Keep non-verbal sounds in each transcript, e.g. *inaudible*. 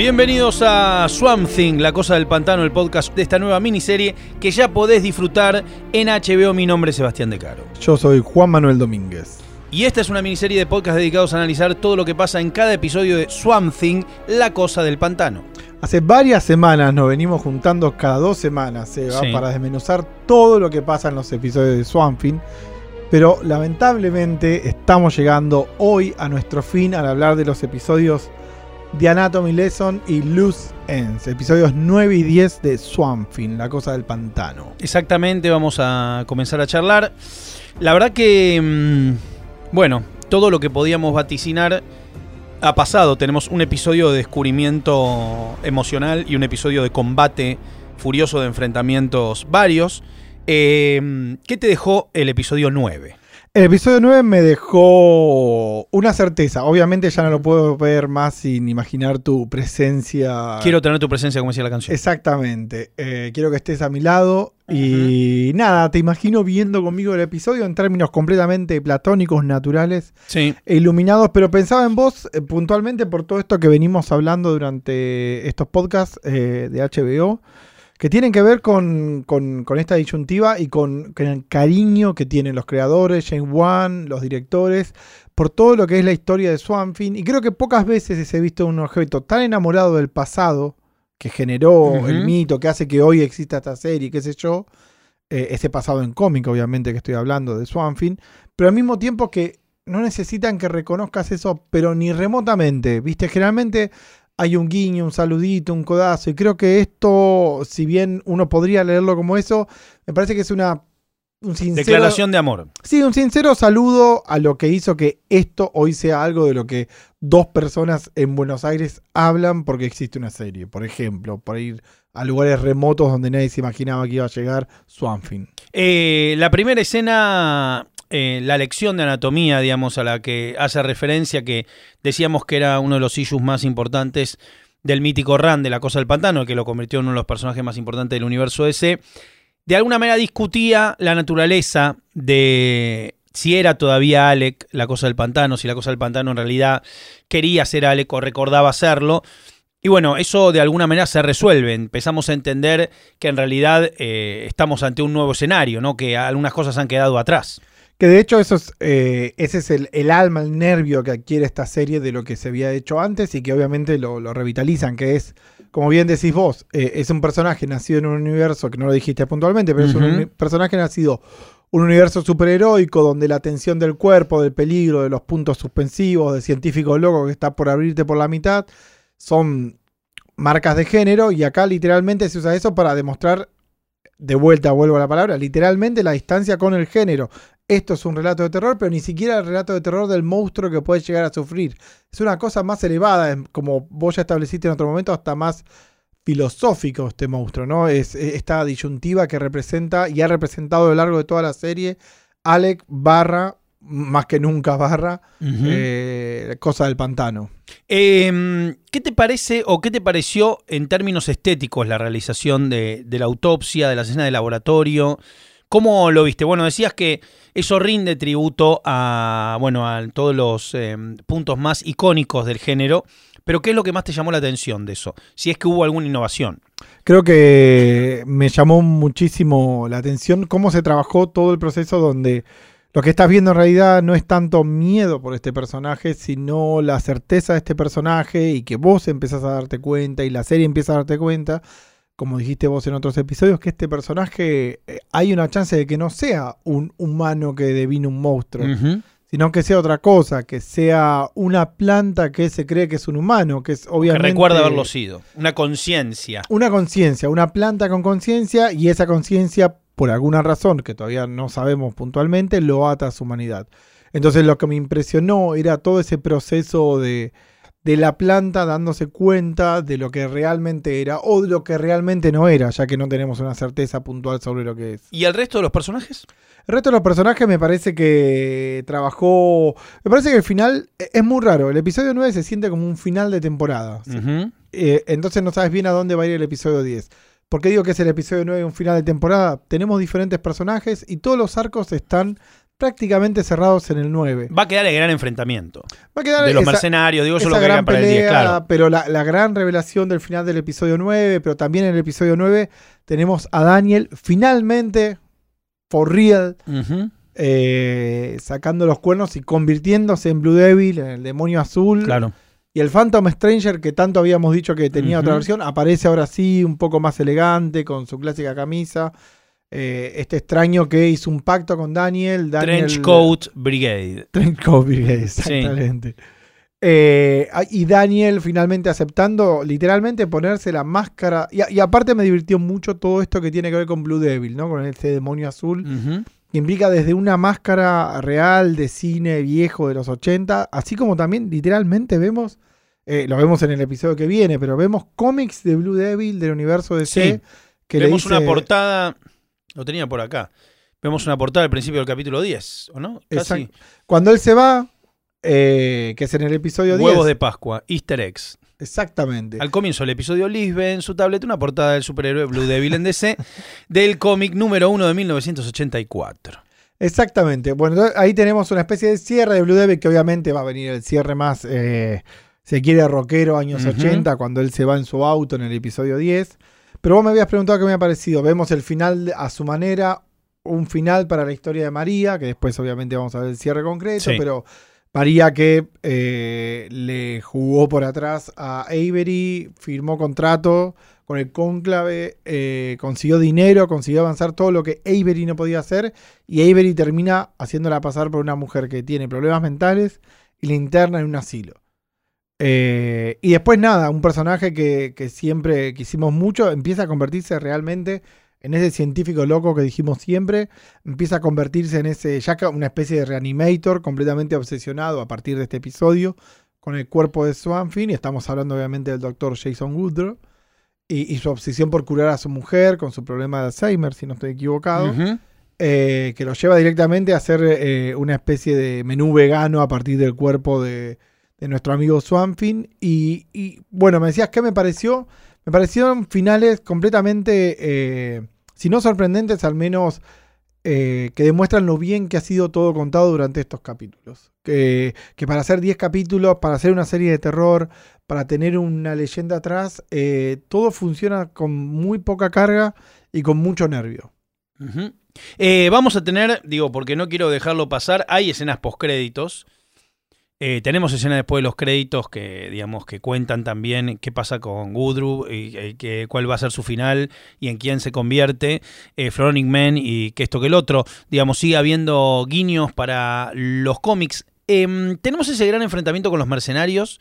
Bienvenidos a Swamp Thing, la cosa del pantano, el podcast de esta nueva miniserie que ya podés disfrutar en HBO. Mi nombre es Sebastián De Caro. Yo soy Juan Manuel Domínguez. Y esta es una miniserie de podcast dedicados a analizar todo lo que pasa en cada episodio de Swamp Thing, la cosa del pantano. Hace varias semanas nos venimos juntando cada dos semanas, Seba, Sí. para desmenuzar todo lo que pasa en los episodios de Swamping. Pero lamentablemente estamos llegando hoy a nuestro fin al hablar de los episodios de Anatomy Lesson y Loose Ends, episodios 9 y 10 de Swamping, la cosa del pantano. Exactamente, vamos a comenzar a charlar. La verdad que, mm, bueno, todo lo que podíamos vaticinar ha pasado. Tenemos un episodio de descubrimiento emocional y un episodio de combate furioso de enfrentamientos varios. Eh, ¿Qué te dejó el episodio 9? El episodio 9 me dejó una certeza. Obviamente ya no lo puedo ver más sin imaginar tu presencia. Quiero tener tu presencia, como decía la canción. Exactamente. Eh, quiero que estés a mi lado. Y nada, te imagino viendo conmigo el episodio en términos completamente platónicos, naturales Sí. e iluminados. Pero pensaba en vos eh, puntualmente por todo esto que venimos hablando durante estos podcasts eh, de HBO. Que tienen que ver con, con- con esta disyuntiva y con, con el cariño que tienen los creadores, James Wan, los directores, por todo lo que es la historia de Swamp Thing. Y creo que pocas veces he visto un objeto tan enamorado del pasado que generó el mito, que hace que hoy exista esta serie, qué sé yo. eh, ese pasado en cómic, obviamente, que estoy hablando de Swamp Thing. Pero al mismo tiempo que no necesitan que reconozcas eso, pero ni remotamente. Viste, generalmente hay un guiño, un saludito, un codazo. Y creo que esto, si bien uno podría leerlo como eso, me parece que es una. Un sincero, Declaración de amor. Sí, un sincero saludo a lo que hizo que esto hoy sea algo de lo que dos personas en Buenos Aires hablan porque existe una serie. Por ejemplo, por ir a lugares remotos donde nadie se imaginaba que iba a llegar Swamping. Eh, la primera escena, eh, la lección de anatomía, digamos, a la que hace referencia, que decíamos que era uno de los issues más importantes del mítico Ran de la Cosa del Pantano, que lo convirtió en uno de los personajes más importantes del universo ese, de alguna manera discutía la naturaleza de si era todavía Alec la Cosa del Pantano, si la Cosa del Pantano en realidad quería ser Alec o recordaba serlo. Y bueno, eso de alguna manera se resuelve. Empezamos a entender que en realidad eh, estamos ante un nuevo escenario, ¿no? Que algunas cosas han quedado atrás. Que de hecho eso es, eh, ese es el, el alma, el nervio que adquiere esta serie de lo que se había hecho antes y que obviamente lo, lo revitalizan, que es, como bien decís vos, eh, es un personaje nacido en un universo, que no lo dijiste puntualmente, pero es un personaje nacido un universo superheroico donde la tensión del cuerpo, del peligro, de los puntos suspensivos, de científico loco que está por abrirte por la mitad, son marcas de género y acá literalmente se usa eso para demostrar, de vuelta vuelvo a la palabra, literalmente la distancia con el género. Esto es un relato de terror, pero ni siquiera el relato de terror del monstruo que puede llegar a sufrir. Es una cosa más elevada, como vos ya estableciste en otro momento, hasta más filosófico este monstruo, ¿no? Es esta disyuntiva que representa y ha representado a lo largo de toda la serie Alec barra, más que nunca barra, eh, cosa del pantano. Eh, ¿Qué te parece o qué te pareció en términos estéticos la realización de, de la autopsia, de la escena de laboratorio? ¿Cómo lo viste? Bueno, decías que eso rinde tributo a, bueno, a todos los eh, puntos más icónicos del género, pero ¿qué es lo que más te llamó la atención de eso? Si es que hubo alguna innovación. Creo que me llamó muchísimo la atención cómo se trabajó todo el proceso donde lo que estás viendo en realidad no es tanto miedo por este personaje, sino la certeza de este personaje y que vos empezás a darte cuenta y la serie empieza a darte cuenta, como dijiste vos en otros episodios, que este personaje eh, hay una chance de que no sea un humano que devine un monstruo, sino que sea otra cosa, que sea una planta que se cree que es un humano, que es Que obviamente... recuerda haberlo sido. Una conciencia. Una conciencia, una planta con conciencia y esa conciencia, por alguna razón que todavía no sabemos puntualmente, lo ata a su humanidad. Entonces lo que me impresionó era todo ese proceso de, de la planta dándose cuenta de lo que realmente era o de lo que realmente no era, ya que no tenemos una certeza puntual sobre lo que es. ¿Y el resto de los personajes? El resto de los personajes me parece que trabajó... Me parece que el final e- es muy raro. El episodio 9 se siente como un final de temporada. Eh, entonces no sabes bien a dónde va a ir el episodio 10. ¿Por qué digo que es el episodio 9 un final de temporada? Tenemos diferentes personajes y todos los arcos están prácticamente cerrados en el 9. Va a quedar el gran enfrentamiento. Va a quedar De los esa- mercenarios, digo, eso esa lo que gran para el 10, pelea, claro. pero la, la gran revelación del final del episodio 9, pero también en el episodio 9 tenemos a Daniel finalmente, for real, eh, sacando los cuernos y convirtiéndose en Blue Devil, en el demonio azul. Claro. Y el Phantom Stranger, que tanto habíamos dicho que tenía otra versión, aparece ahora sí, un poco más elegante, con su clásica camisa. Eh, este extraño que hizo un pacto con Daniel. Daniel Trench Coat Brigade. *laughs* Trench Coat Brigade, exactamente. Eh, ah, y Daniel finalmente aceptando literalmente ponerse la máscara. Y, aparte me divirtió mucho todo esto que tiene que ver con Blue Devil, ¿no? Con este demonio azul Ujú. Que implica desde una máscara real de cine viejo de los 80, así como también literalmente vemos, eh, lo vemos en el episodio que viene, pero vemos cómics de Blue Devil del universo DC. Sí. Que le Vemos dice- una portada. Lo tenía por acá. Vemos una portada al principio del capítulo 10, ¿o no? Casi. Cuando él se va, eh, que es en el episodio 10. Huevos de Pascua, Easter eggs. Exactamente. Al comienzo del episodio Liz ve en su tablet una portada del superhéroe Blue Devil en DC *laughs* del cómic número 1 de 1984. Exactamente. Bueno, ahí tenemos una especie de cierre de Blue Devil que obviamente va a venir el cierre más, eh, se quiere rockero, años Ujú. 80, cuando él se va en su auto en el episodio 10. Pero vos me habías preguntado qué me ha parecido. Vemos el final a su manera, un final para la historia de María, que después obviamente vamos a ver el cierre concreto, Sí. pero María que eh, le jugó por atrás a Avery, firmó contrato con el cónclave, eh, consiguió dinero, consiguió avanzar todo lo que Avery no podía hacer y Avery termina haciéndola pasar por una mujer que tiene problemas mentales y la interna en un asilo. Eh, y después nada, un personaje que siempre quisimos mucho empieza a convertirse realmente en ese científico loco que dijimos siempre, empieza a convertirse en ese, ya una especie de reanimator completamente obsesionado a partir de este episodio con el cuerpo de Swanfin, y estamos hablando obviamente del doctor Jason Woodrow, y, y su obsesión por curar a su mujer con su problema de Alzheimer, si no estoy equivocado eh, que lo lleva directamente a hacer eh, una especie de menú vegano a partir del cuerpo de, de nuestro amigo Swampin. Y, y, bueno, me decías qué me pareció. Me parecieron finales completamente, eh, si no sorprendentes, al menos eh, que demuestran lo bien que ha sido todo contado durante estos capítulos. Que, para hacer 10 capítulos, para hacer una serie de terror, para tener una leyenda atrás, eh, todo funciona con muy poca carga y con mucho nervio. Vamos a tener, digo, porque no quiero dejarlo pasar, hay escenas postcréditos. Eh, tenemos escenas después de los créditos que, digamos, que cuentan también qué pasa con Woodrow, y, que- cuál va a ser su final y en quién se convierte eh, Man y que esto que el otro. Digamos, sigue habiendo guiños para los cómics. Em, tenemos ese gran enfrentamiento con los mercenarios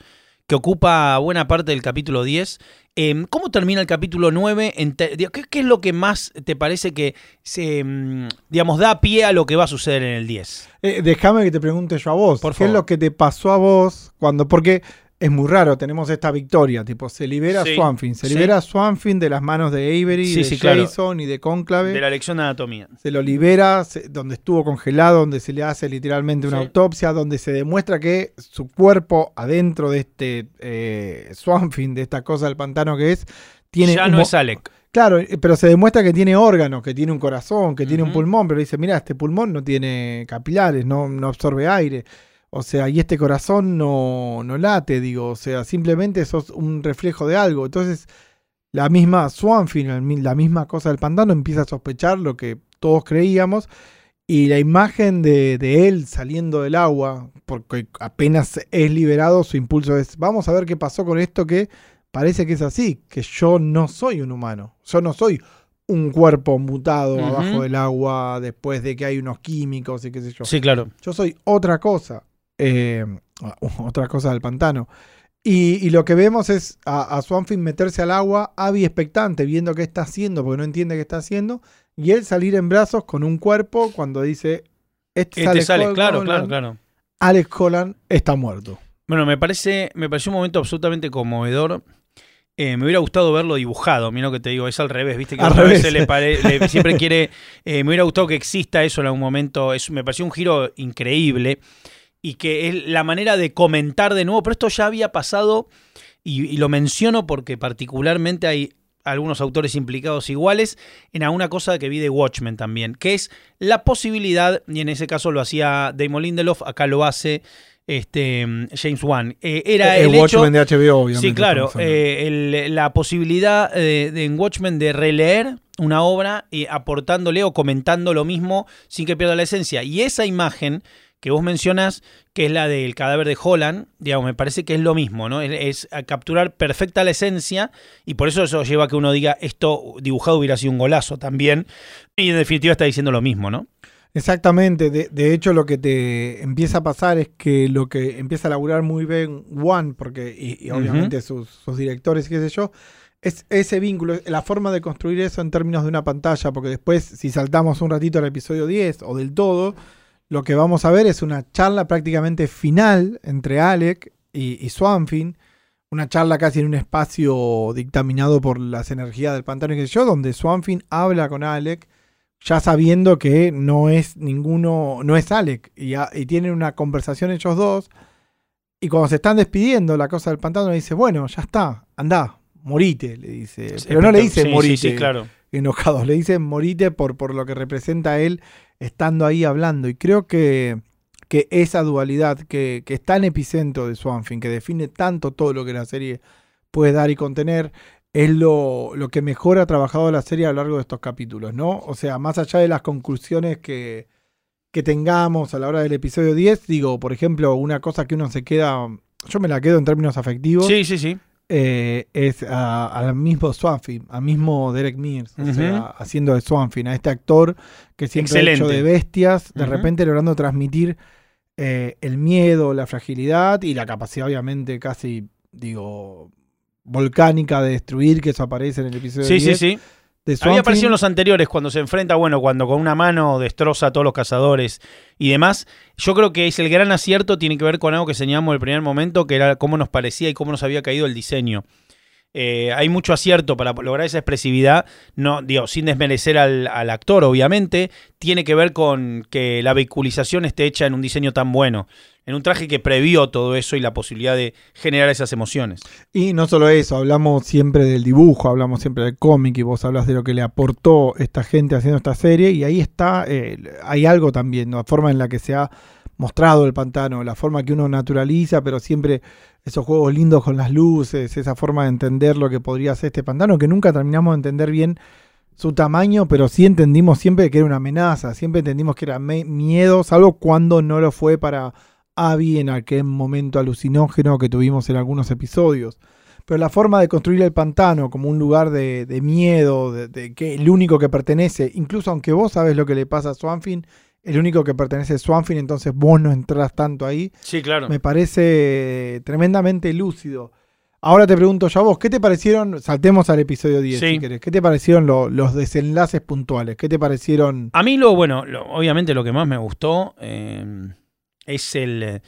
que ocupa buena parte del capítulo 10. Em, ¿Cómo termina el capítulo 9? En te- digo, ¿Qué, qué es lo que más te parece que se, em, digamos, da pie a lo que va a suceder en el 10? Eh, déjame que te pregunte yo a vos. Por ¿Qué favor. es lo que te pasó a vos cuando.? Porque es muy raro, tenemos esta victoria. Tipo, se libera Sí, Swanfin. Se sí. libera Swanfin de las manos de Avery, Sí, de claro. Jason y de Conclave. De la lección de anatomía. Se lo libera, se- donde estuvo congelado, donde se le hace literalmente una autopsia, donde se demuestra que su cuerpo adentro de este eh, Swanfin, de esta cosa del pantano que es, tiene. ya no es Alec. Claro, eh, pero se demuestra que tiene órganos, que tiene un corazón, que tiene un pulmón, pero dice, mira, este pulmón no tiene capilares, no, no absorbe aire. O sea, y este corazón no, no late, digo, o sea, simplemente sos un reflejo de algo. Entonces, la misma el mi- la misma cosa del pantano, empieza a sospechar lo que todos creíamos. Y la imagen de, de él saliendo del agua, porque apenas es liberado, su impulso es, vamos a ver qué pasó con esto que parece que es así, que yo no soy un humano, yo no soy un cuerpo mutado Ujú. abajo del agua después de que hay unos químicos y qué sé yo. Sí, claro. Yo soy otra cosa, eh, *laughs* otra cosa del pantano. Y, y lo que vemos es a, a Swanfin meterse al agua, Abby expectante, viendo qué está haciendo, porque no entiende qué está haciendo, y él salir en brazos con un cuerpo cuando dice, este, es Este sale, claro, claro, claro. Alex Holland está muerto. Bueno, me parece, me pareció un momento absolutamente conmovedor. Eh, me hubiera gustado verlo dibujado, mira lo que te digo, es al revés, viste que Al revés. veces le pare- le- *laughs* siempre quiere, eh, me hubiera gustado que exista eso en algún momento, es, me pareció un giro increíble y que es la manera de comentar de nuevo, pero esto ya había pasado y, y lo menciono porque particularmente hay algunos autores implicados iguales en alguna cosa que vi de Watchmen también, que es la posibilidad, y en ese caso lo hacía Damon Lindelof, acá lo hace este, James Wan, eh, era el el, hecho... Watchmen de HBO, obviamente. Sí, claro. eh, el- la posibilidad eh, de, en Watchmen de releer una obra y aportándole o comentando lo mismo sin que pierda la esencia. Y esa imagen que vos mencionas, que es la del cadáver de Holland, digamos, me parece que es lo mismo, ¿no? Es, capturar perfecta la esencia y por eso eso lleva a que uno diga esto dibujado hubiera sido un golazo también. Y en definitiva está diciendo lo mismo, ¿no? Exactamente, de, de hecho lo que te empieza a pasar es que lo que empieza a laburar muy bien One, porque y, y obviamente sus, sus directores y qué sé yo, es ese vínculo, la forma de construir eso en términos de una pantalla, porque después si saltamos un ratito al episodio 10 o del todo, lo que vamos a ver es una charla prácticamente final entre Alec y, y Swanfin, una charla casi en un espacio dictaminado por las energías del pantano y qué sé yo, donde Swanfin habla con Alec ya sabiendo que no es ninguno, no es Alec, y, a- y tienen una conversación ellos dos, y cuando se están despidiendo, la cosa del pantano le dice, bueno, ya está, anda, morite, le dice. Pero no le dice Sí, morite, Sí, claro. enojados, le dice morite por, por lo que representa él estando ahí hablando, y creo que, que esa dualidad que, que está en epicentro de Swanfin, que define tanto todo lo que la serie puede dar y contener, es lo, lo que mejor ha trabajado la serie a lo largo de estos capítulos, ¿no? O sea, más allá de las conclusiones que, que tengamos a la hora del episodio 10, digo, por ejemplo, una cosa que uno se queda, yo me la quedo en términos afectivos, Sí, sí, sí. Eh, es al mismo Swanfin, al mismo Derek Mears, o sea, haciendo de Swanfin, a este actor que siempre ha hecho Excelente. de bestias, de repente logrando transmitir eh, el miedo, la fragilidad y la capacidad, obviamente, casi, digo, volcánica de destruir, que eso aparece en el episodio Sí, sí, 10 sí. De Había aparecido en los anteriores cuando se enfrenta, bueno, cuando con una mano destroza a todos los cazadores y demás. Yo creo que es el gran acierto, tiene que ver con algo que señalamos el primer momento, que era cómo nos parecía y cómo nos había caído el diseño. Eh, hay mucho acierto para lograr esa expresividad, no, digo, sin desmerecer al, actor, obviamente. Tiene que ver con que la vehiculización esté hecha en un diseño tan bueno, en un traje que previó todo eso y la posibilidad de generar esas emociones. Y no solo eso, hablamos siempre del dibujo, hablamos siempre del cómic y vos hablas de lo que le aportó esta gente haciendo esta serie y ahí está, eh, hay algo también, la forma en la que se ha mostrado el pantano, la forma que uno naturaliza, pero siempre esos juegos lindos con las luces, esa forma de entender lo que podría ser este pantano, que nunca terminamos de entender bien su tamaño, pero sí entendimos siempre que era una amenaza, siempre entendimos que era miedo, salvo cuando no lo fue para Abby en aquel momento alucinógeno que tuvimos en algunos episodios. Pero la forma de construir el pantano como un lugar de, de miedo, de, de que el único que pertenece, incluso aunque vos sabes lo que le pasa a Swanfin, el único que pertenece es Swanfin, entonces vos no entrás tanto ahí, Sí, claro. me parece tremendamente lúcido. Ahora te pregunto yo a vos, ¿qué te parecieron? Saltemos al episodio 10 Sí. si querés. ¿Qué te parecieron lo- los desenlaces puntuales? ¿Qué te parecieron? A mí lo, bueno, lo- obviamente lo que más me gustó eh, es el... eh,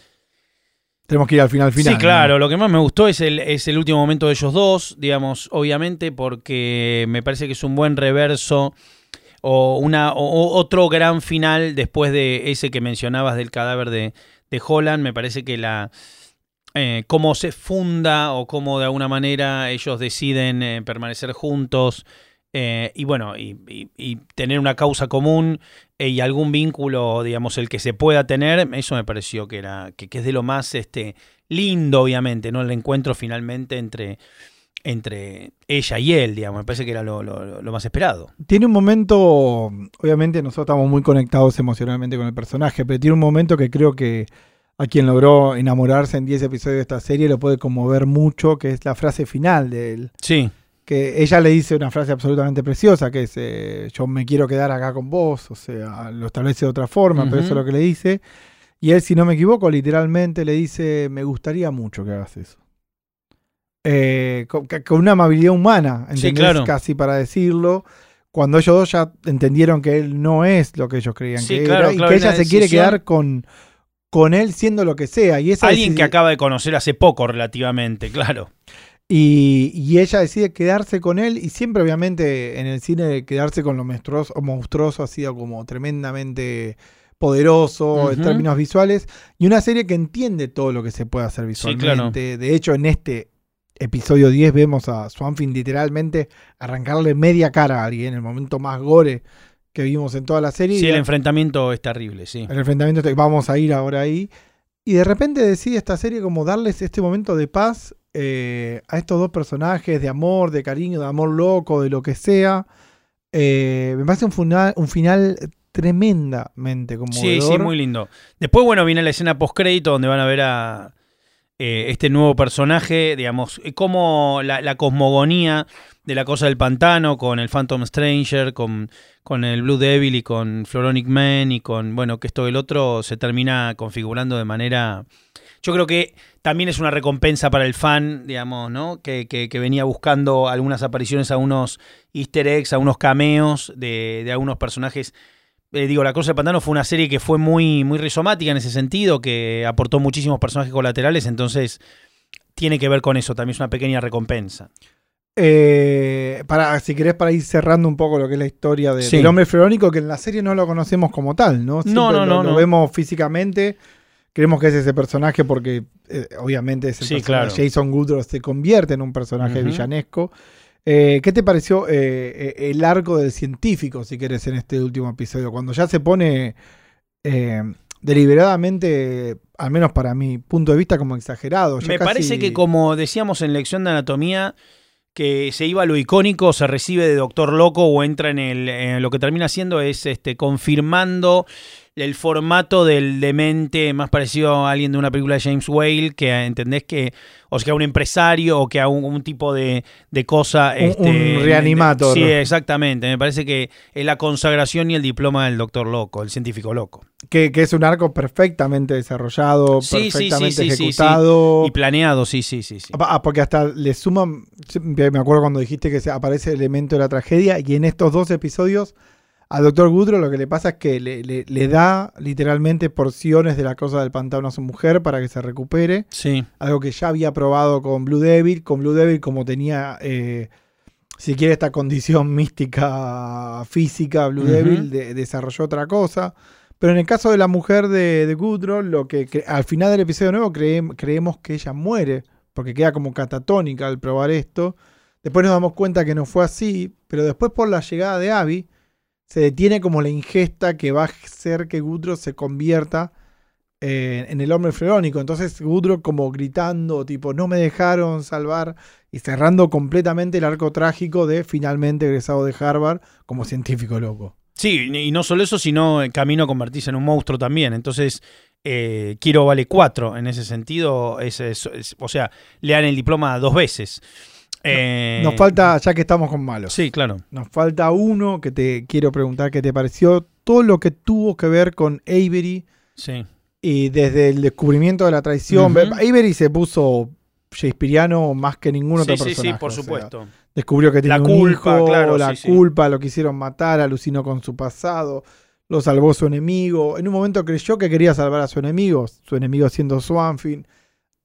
Tenemos que ir al final final. sí, claro, lo que más me gustó es el, es el último momento de ellos dos, digamos, obviamente, porque me parece que es un buen reverso o, una, o- otro gran final después de ese que mencionabas del cadáver de, de Holland. Me parece que la... eh, cómo se funda o cómo de alguna manera ellos deciden eh, permanecer juntos eh, y bueno, y, y- tener una causa común y algún vínculo, digamos, el que se pueda tener, eso me pareció que era que, que es de lo más este lindo, obviamente, ¿no? El encuentro finalmente entre, entre ella y él, digamos, me parece que era lo, lo- lo más esperado. Tiene un momento, obviamente nosotros estamos muy conectados emocionalmente con el personaje, pero tiene un momento que creo que a quien logró enamorarse en 10 episodios de esta serie lo puede conmover mucho, que es la frase final de él, Sí, que ella le dice una frase absolutamente preciosa, que es, eh, yo me quiero quedar acá con vos, o sea, lo establece de otra forma, pero eso es lo que le dice. Y él, si no me equivoco, literalmente le dice, me gustaría mucho que hagas eso. Eh, con, una amabilidad humana, Sí, ¿entendés? claro. Casi para decirlo. Cuando ellos dos ya entendieron que él no es lo que ellos creían Sí, que claro, era, y que ella se quiere quedar con, con él siendo lo que sea. Y esa Alguien que acaba de conocer hace poco relativamente, claro. Y, y ella decide quedarse con él y siempre obviamente en el cine quedarse con lo monstruoso, monstruoso ha sido como tremendamente poderoso en términos visuales y una serie que entiende todo lo que se puede hacer Sí, visualmente. De hecho en este episodio 10 vemos a Swanfin literalmente arrancarle media cara a alguien en el momento más gore que vimos en toda la serie. Sí, el enfrentamiento es terrible, sí. el enfrentamiento, vamos a ir ahora ahí. Y de repente decide esta serie como darles este momento de paz eh, a estos dos personajes, de amor, de cariño, de amor loco, de lo que sea. Eh, me parece un final, un final tremendamente conmovedor. Sí, sí, muy lindo. Después, bueno, viene la escena post-crédito donde van a ver a eh, este nuevo personaje, digamos, eh, cómo la, la cosmogonía de la cosa del pantano con el Phantom Stranger, con, con el Blue Devil y con Floronic Man y con, bueno, que esto el otro se termina configurando de manera... Yo creo que también es una recompensa para el fan, digamos, ¿no? Que, que- que venía buscando algunas apariciones a unos easter eggs, a unos cameos de, de algunos personajes eh, digo, La Cosa del Pantano fue una serie que fue muy, muy rizomática en ese sentido, que aportó muchísimos personajes colaterales, entonces tiene que ver con eso, también es una pequeña recompensa. Eh, para, si querés, para ir cerrando un poco lo que es la historia de- Sí. del hombre freónico, que en la serie no lo conocemos como tal, ¿no? Siempre no, lo, no, lo no. vemos físicamente. Creemos que es ese personaje porque eh, obviamente es el Sí, personaje. claro. Jason Goodrow se convierte en un personaje villanesco. Eh, ¿Qué te pareció eh, eh, el arco del científico, si querés, en este último episodio? Cuando ya se pone eh, deliberadamente, al menos para mi punto de vista, como exagerado. ya Me casi- parece que como decíamos en lección de anatomía, que se iba a lo icónico, se recibe de Doctor Loco o entra en el. en lo que termina haciendo es este confirmando el formato del demente más parecido a alguien de una película de James Whale, que entendés que, o sea, que a un empresario o que a un, un tipo de, de cosa. Un- un reanimator. Sí, exactamente. Me parece que es la consagración y el diploma del Doctor Loco, el científico loco. que, que es un arco perfectamente desarrollado, Sí, perfectamente sí, ejecutado. Y planeado, sí, sí, sí. sí. Ah, porque hasta le suman, me acuerdo cuando dijiste que se aparece el elemento de la tragedia y en estos dos episodios al doctor Goodrow lo que le pasa es que le, le- le da literalmente porciones de la cosa del pantano a su mujer para que se recupere, Sí. algo que ya había probado con Blue Devil, con Blue Devil como tenía, eh, si quiere, esta condición *laughs* mística física, Blue. Devil de- desarrolló otra cosa. Pero en el caso de la mujer de, de Goodrow, lo que cre- al final del episodio nuevo creem- creemos que ella muere, porque queda como catatónica al probar esto. Después nos damos cuenta que no fue así, pero después por la llegada de Abby, se detiene como la ingesta que va a hacer que Goodrow se convierta eh, en el hombre freónico. Entonces Goodrow como gritando, tipo, no me dejaron salvar, y cerrando completamente el arco trágico de finalmente egresado de Harvard como científico loco. Sí, y no solo eso, sino el camino a convertirse en un monstruo también. Entonces, eh, Kiro vale cuatro en ese sentido. Es, es- es- o sea, le dan el diploma dos veces. Eh, Nos falta, ya que estamos con malos, Sí, claro. nos falta uno que te quiero preguntar qué te pareció. Todo lo que tuvo que ver con Avery Sí. y desde el descubrimiento de la traición. Avery se puso Shakespeareano más que ningún Sí, otro sí, personaje. sí, por o sea, supuesto. descubrió que tenía La un culpa, hijo, claro, la sí, sí. culpa, lo quisieron matar, alucinó con su pasado, lo salvó su enemigo. En un momento creyó que quería salvar a su enemigo, su enemigo siendo Swanfin.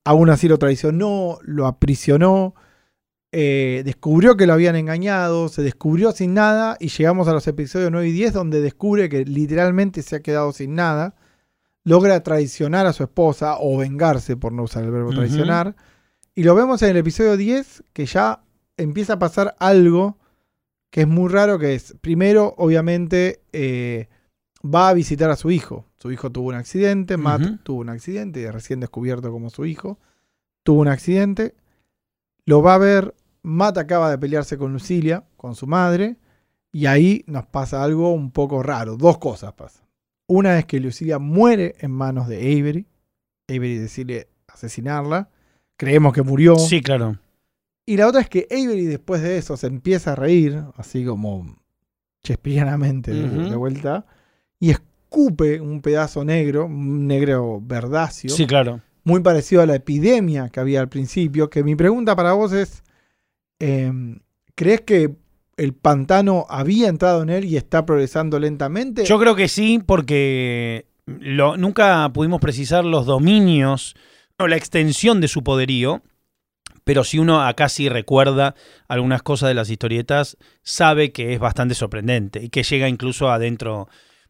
Aún así lo traicionó, lo aprisionó, eh, descubrió que lo habían engañado, se descubrió sin nada y llegamos a los episodios 9 y 10 donde descubre que literalmente se ha quedado sin nada. Logra traicionar a su esposa o vengarse, por no usar el verbo traicionar. Y lo vemos en el episodio 10 que ya empieza a pasar algo que es muy raro, que es, primero, obviamente, eh, va a visitar a su hijo. Su hijo tuvo un accidente, Matt tuvo un accidente, recién descubierto como su hijo. Tuvo un accidente, lo va a ver, Matt acaba de pelearse con Lucilia, con su madre, y ahí nos pasa algo un poco raro. Dos cosas pasan. Una es que Lucilia muere en manos de Avery. Avery decide asesinarla. Creemos que murió. Sí, claro. Y la otra es que Avery después de eso se empieza a reír, así como chespirianamente de, de vuelta, y escupe un pedazo negro, un negro verdáceo, Sí, claro. muy parecido a la epidemia que había al principio, que mi pregunta para vos es, em, ¿crees que el pantano había entrado en él y está progresando lentamente? Yo creo que sí, porque lo- nunca pudimos precisar los dominios o la extensión de su poderío. Pero si uno acá sí recuerda algunas cosas de las historietas, sabe que es bastante sorprendente y que llega incluso adentro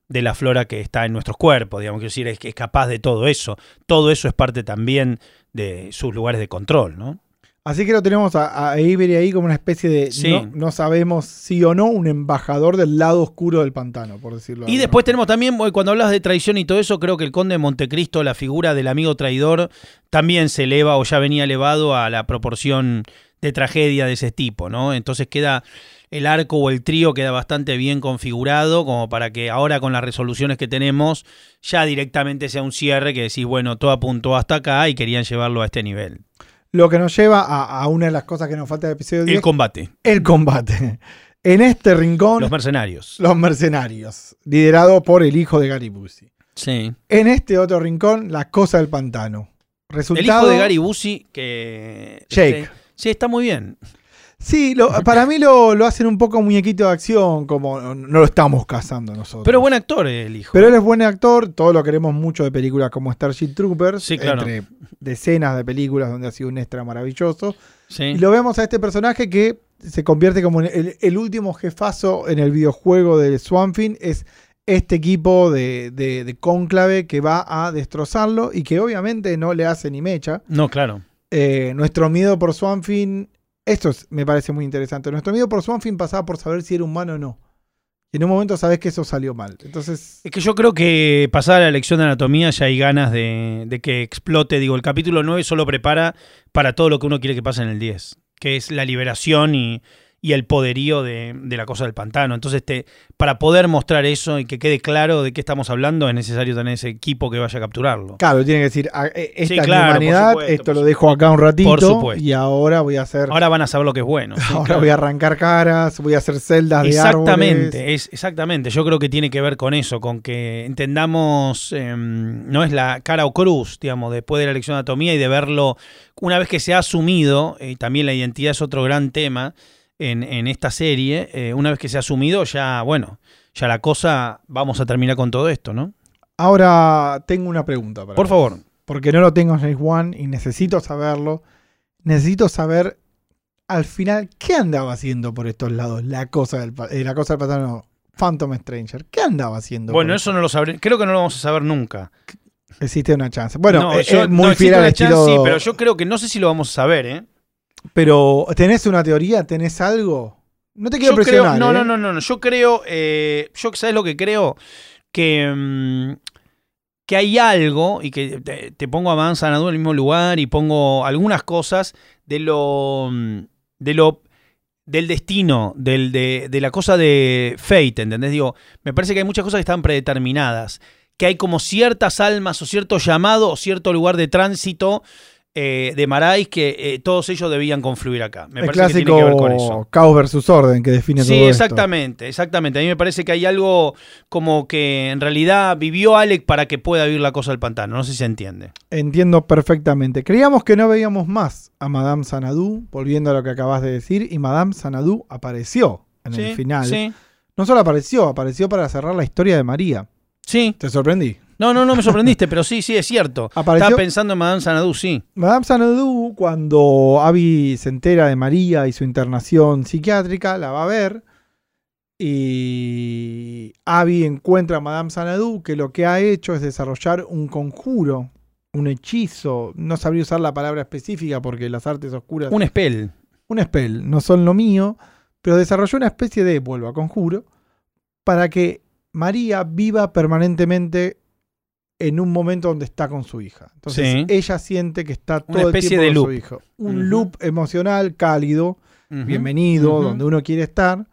de la flora que está en nuestros cuerpos, digamos, quiero decir, es que es capaz de todo eso. Todo eso es parte también de sus lugares de control, ¿no? Así que lo tenemos a, a Avery ahí como una especie de, Sí. no, no sabemos si o no, un embajador del lado oscuro del pantano, por decirlo. de Y después tenemos también, cuando hablas de traición y todo eso, creo que el conde de Montecristo, la figura del amigo traidor, también se eleva o ya venía elevado a la proporción de tragedia de ese tipo, ¿no? Entonces queda el arco o el trío queda bastante bien configurado como para que ahora con las resoluciones que tenemos ya directamente sea un cierre que decís, bueno, todo apuntó hasta acá y querían llevarlo a este nivel. Lo que nos lleva a, a una de las cosas que nos falta del episodio 10, El combate, el combate. *laughs* En este rincón, los los, mercenarios. mercenarios, liderado por el hijo de Gary Busey. Sí. En este otro rincón, la cosa del pantano. El Resultado, hijo de Gary Busey que... Jake. este, sí, está muy bien. Sí, lo- para mí lo, lo hacen un poco muñequito de acción, como no, lo estamos cazando nosotros. Pero buen actor el hijo. Pero él es buen actor, todos lo queremos mucho de películas como Starship Troopers, Sí, claro. entre decenas de películas donde ha sido un extra maravilloso. Sí. Y lo vemos a este personaje que se convierte como el, el último jefazo en el videojuego de Swamp Thing, es este equipo de, de, de cónclave que va a destrozarlo y que obviamente no le hace ni mecha. No, claro. Eh, nuestro miedo por Swamp Thing, esto es- me parece muy interesante, nuestro miedo por Swamp Thing pasaba por saber si era humano o no. Y en un momento sabes que eso salió mal. Entonces, Es que yo creo que pasada la lección de anatomía ya hay ganas de, de que explote. Digo, el capítulo 9 solo prepara para todo lo que uno quiere que pase en el 10, que es la liberación y, y el poderío de, de la cosa del pantano. Entonces, te, para poder mostrar eso y que quede claro de qué estamos hablando, es necesario tener ese equipo que vaya a capturarlo. claro, tiene que decir, "Ah, eh, esta Sí, es mi humanidad, supuesto, esto lo dejo acá un ratito Por supuesto. y ahora voy a hacer... Ahora van a saber lo que es bueno. *laughs* sí, Ahora claro. voy a arrancar caras, voy a hacer celdas de árboles. Exactamente, es, exactamente. Yo creo que tiene que ver con eso, con que entendamos, em, no es la cara o cruz, digamos, después de la lección de anatomía y de verlo una vez que se ha asumido, y también la identidad es otro gran tema en, en esta serie, eh, una vez que se ha asumido, ya, bueno, ya la cosa, vamos a terminar con todo esto, ¿no? Ahora tengo una pregunta para Por vos. favor. Porque no lo tengo en James One y necesito saberlo. Necesito saber al final qué andaba haciendo por estos lados la cosa del, eh, la cosa del Phantom Stranger. ¿Qué andaba haciendo? Bueno, eso no lo sabré, creo que no lo vamos a saber nunca. Existe una chance. Bueno, no, eh, yo- eh, muy no, fiel al una chance, estilo. sí, pero yo creo que no sé si lo vamos a saber, ¿eh? Pero, ¿tenés una teoría? ¿Tenés algo? No te quiero Yo creo, presionar. no, ¿eh? no, no, no, no. Yo creo, eh, yo sabes lo que creo que mm, que hay algo y que te, te pongo a Madame Xanadu en el mismo lugar y pongo algunas cosas de lo mm, de lo del destino, del, de, de la cosa de Fate, ¿entendés? Digo, me parece que hay muchas cosas que están predeterminadas, que hay como ciertas almas o cierto llamado o cierto lugar de tránsito eh, de Marais que eh, todos ellos debían confluir acá. Me El parece que tiene que ver con eso. clásico caos versus orden que define Sí, todo esto. exactamente, exactamente. A mí me parece que hay algo como que en realidad vivió Alec para que pueda vivir la cosa del pantano. No sé si se entiende. Entiendo perfectamente. Creíamos que no veíamos más a Madame Sanadu, volviendo a lo que acabas de decir, y Madame Sanadu apareció en Sí, el final. Sí, No solo apareció, apareció para cerrar la historia de María. sí. Te sorprendí. No, no, no me sorprendiste, pero sí, sí, es cierto. Apareció- Estaba pensando en Madame Sanadu, sí. Madame Sanadu, cuando Abby se entera de María y su internación psiquiátrica, la va a ver. Y Abby encuentra a Madame Sanadu que lo que ha hecho es desarrollar un conjuro, un hechizo. No sabría usar la palabra específica porque las artes oscuras Un spell. un spell, no son lo mío, pero desarrolló una especie de, vuelvo a conjuro, para que María viva permanentemente en un momento donde está con su hija. Entonces Sí. ella siente que está todo el especie tiempo de con loop. su hijo. Un loop emocional, cálido, bienvenido, donde uno quiere estar.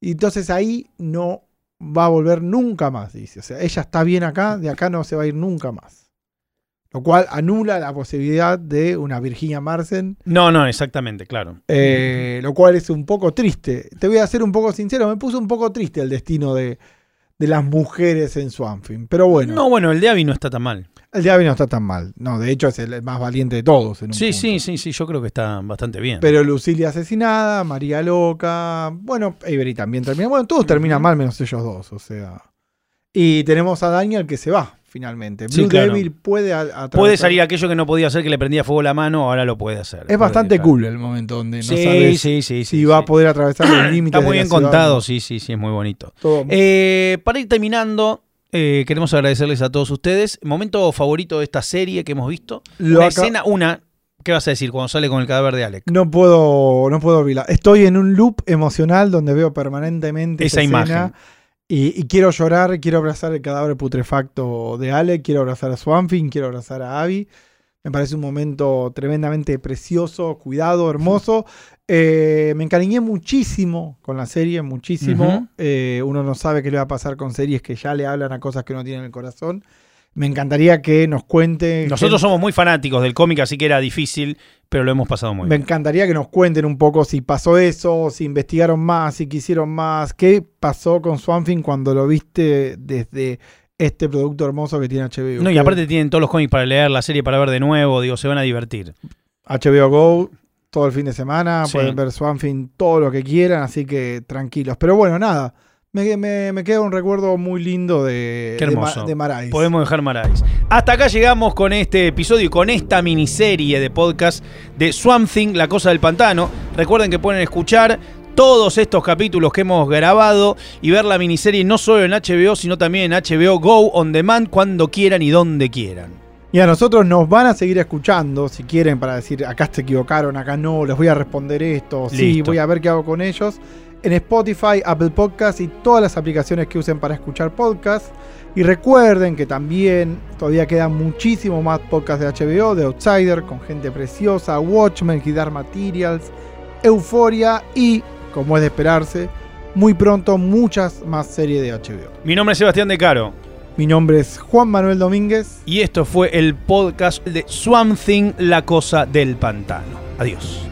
Y entonces ahí no va a volver nunca más, dice. O sea, ella está bien acá, de acá no se va a ir nunca más. Lo cual anula la posibilidad de una Virginia Marsen, No, no, exactamente, claro. eh, lo cual es un poco triste. Te voy a ser un poco sincero, me puso un poco triste el destino de, de las mujeres en Swamping. Pero bueno, No, bueno, el de Abby no está tan mal. el de Abby no está tan mal. No, de hecho es el más valiente de todos. en un Sí, punto. sí, sí, sí, yo creo que está bastante bien. Pero Lucilia asesinada, María loca. Bueno, Avery también termina. Bueno, todos terminan mal menos ellos dos, o sea. Y tenemos a Daniel que se va, finalmente. Sí, Blue claro. Devil puede atravesar- puede salir aquello que no podía hacer, que le prendía fuego la mano, ahora lo puede hacer. Es bastante cool el momento donde no Sí, sabes sí, sí, si sí, va sí. a poder atravesar los límites. Está muy bien ciudad. contado, sí, sí, sí, es muy bonito. Eh, para ir terminando, eh, queremos agradecerles a todos ustedes. Momento favorito de esta serie que hemos visto. Lo Una acá- escena, una. ¿Qué vas a decir cuando sale con el cadáver de Alec? No puedo, no puedo olvidar. Estoy en un loop emocional donde veo permanentemente Esa imagen. Y, y quiero llorar, quiero abrazar el cadáver putrefacto de Ale, quiero abrazar a Swamping, quiero abrazar a Abby. Me parece un momento tremendamente precioso, cuidado, hermoso. Eh, me encariñé muchísimo con la serie, muchísimo. Eh, uno no sabe qué le va a pasar con series que ya le hablan a cosas que no tienen en el corazón. Me encantaría que nos cuente. Nosotros somos muy fanáticos del cómic, así que era difícil, pero lo hemos pasado muy Me bien. encantaría que nos cuenten un poco si pasó eso, si investigaron más, si quisieron más. ¿Qué pasó con Swamping cuando lo viste desde este producto hermoso que tiene HBO? No, y aparte tienen todos los cómics para leer, la serie para ver de nuevo, digo, se van a divertir. HBO Go todo el fin de semana, Sí. pueden ver Swamping todo lo que quieran, así que tranquilos. Pero bueno, nada. Me, me- me queda un recuerdo muy lindo de, Qué de, Ma- hermoso. de Marais. Podemos dejar Marais. Hasta acá llegamos con este episodio y con esta miniserie de podcast de Swamp Thing, La Cosa del Pantano. Recuerden que pueden escuchar todos estos capítulos que hemos grabado y ver la miniserie no solo en HBO, sino también en HBO Go On Demand cuando quieran y donde quieran. Y a nosotros nos van a seguir escuchando, si quieren, para decir, acá se equivocaron, acá no, les voy a responder esto, sí, voy a ver qué hago con ellos. En Spotify, Apple Podcasts y todas las aplicaciones que usen para escuchar podcasts. Y recuerden que también todavía quedan muchísimo más podcasts de HBO, de Outsider, con gente preciosa, Watchmen, Hidar Materials, Euforia y, como es de esperarse, muy pronto muchas más series de HBO. Mi nombre es Sebastián De Caro Mi nombre es Juan Manuel Domínguez. y esto fue el podcast de Swamp Thing, La Cosa del Pantano. Adiós.